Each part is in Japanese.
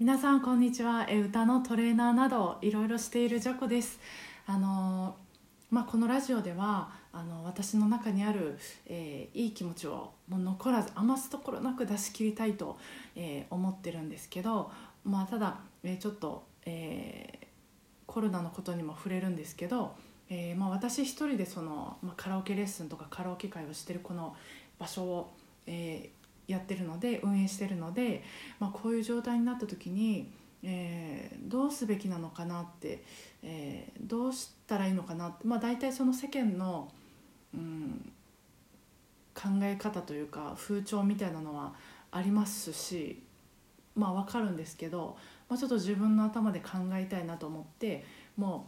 皆さんこんにちは。え歌のトレーナーなどいろいろしているジャコです。あのまあ、このラジオではあの私の中にある、えー、いい気持ちをもう残らず余すところなく出し切りたいと、えー、思ってるんですけど、まあ、ただ、えー、ちょっと、えコロナのことにも触れるんですけど、えまあ、私一人でその、まあ、カラオケレッスンとかカラオケ会をしてるこの場所を、えやってるので運営してるので、まあ、こういう状態になった時に、えー、どうすべきなのかなって、えー、どうしたらいいのかなって、まあ、大体その世間の、うん、考え方というか風潮みたいなのはありますしまあ分かるんですけど、まあ、ちょっと自分の頭で考えたいなと思っても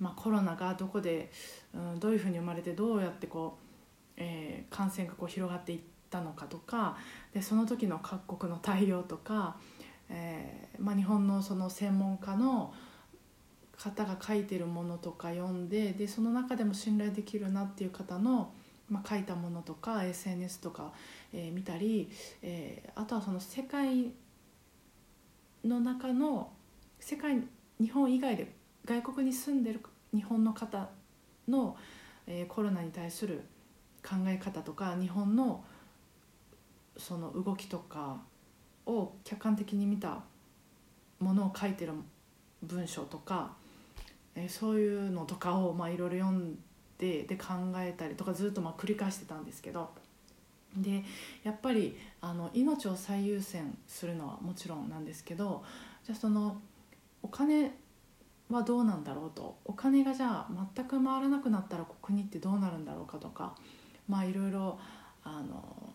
う、まあ、コロナがどこで、うん、どういうふうに生まれてどうやってこう、えー、感染がこう広がっていって。ったのかとかでその時の各国の対応とか、えーまあ、日本のその専門家の方が書いてるものとか読んででその中でも信頼できるなっていう方の、まあ、書いたものとか SNS とか、えー、見たり、えー、あとはその世界の中の世界日本以外で外国に住んでる日本の方の、えー、コロナに対する考え方とか日本のその動きとかを客観的に見たものを書いてる文章とか、えそういうのとかをいろいろ読んでで考えたりとかずっとま繰り返してたんですけどでやっぱりあの命を最優先するのはもちろんなんですけどじゃあそのお金はどうなんだろうとお金がじゃあ全く回らなくなったら国ってどうなるんだろうかとかまあいろいろあの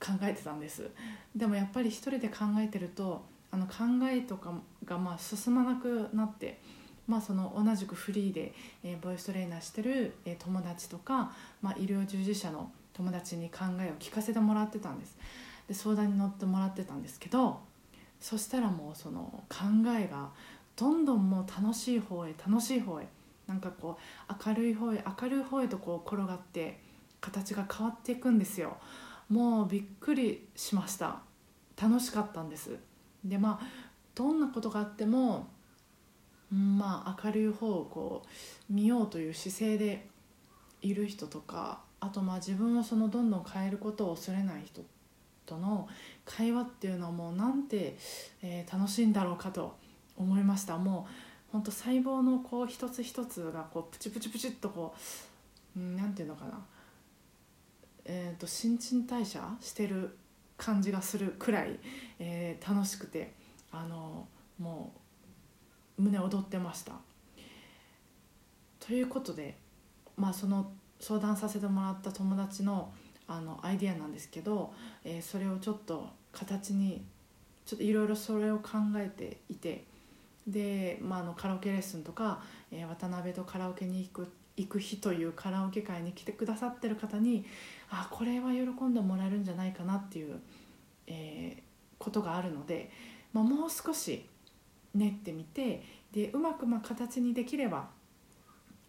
考えてたんですでもやっぱり一人で考えてるとあの考えとかがまあ進まなくなって、まあ、その同じくフリーで、え、ボイストレーナーしてる、え、友達とか、まあ、医療従事者の友達に考えを聞かせてもらってたんですで相談に乗ってもらってたんですけどそしたらもうその考えがどんどんもう楽しい方へ楽しい方へなんかこう明るい方へ明るい方へとこう転がって形が変わっていくんですよ。もうびっくりしました。楽しかったんです。でまあどんなことがあっても、まあ明るい方をこう見ようという姿勢でいる人とかあとまあ自分をそのどんどん変えることを恐れない人との会話っていうのはもうなんて、えー、楽しいんだろうかと思いました。もうほんと細胞のこう一つ一つがこうプチプチプチっとこう何て言うのかな。えーと、新陳代謝してる感じがするくらい、えー、楽しくてあのもう胸躍ってました。ということで、まあ、その相談させてもらった友達のあのアイディアなんですけど、えー、それをちょっと形にちょっといろいろそれを考えていてで、まあ、あのカラオケレッスンとか、えー、渡辺とカラオケに行く行く日というカラオケ会に来てくださってる方にあこれは喜んでもらえるんじゃないかなっていう、えー、ことがあるので、まあ、もう少し練ってみてでうまくま形にできれば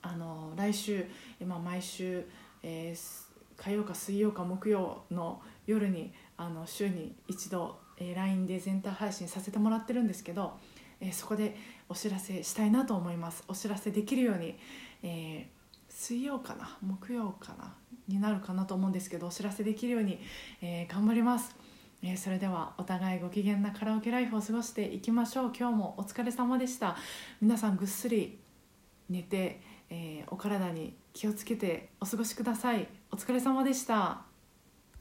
あの来週、まあ、毎週、えー、火曜か水曜か木曜の夜にあの週に一度、えー、LINE で全体配信させてもらってるんですけど、えー、そこでお知らせしたいなと思います。お知らせできるように、え水曜かな木曜かなになるかなと思うんですけどお知らせできるように、えー、頑張ります、えー、それではお互いご機嫌なカラオケライフを過ごしていきましょう。今日もお疲れ様でした。皆さんぐっすり寝て、えー、お体に気をつけてお過ごしください。お疲れ様でした。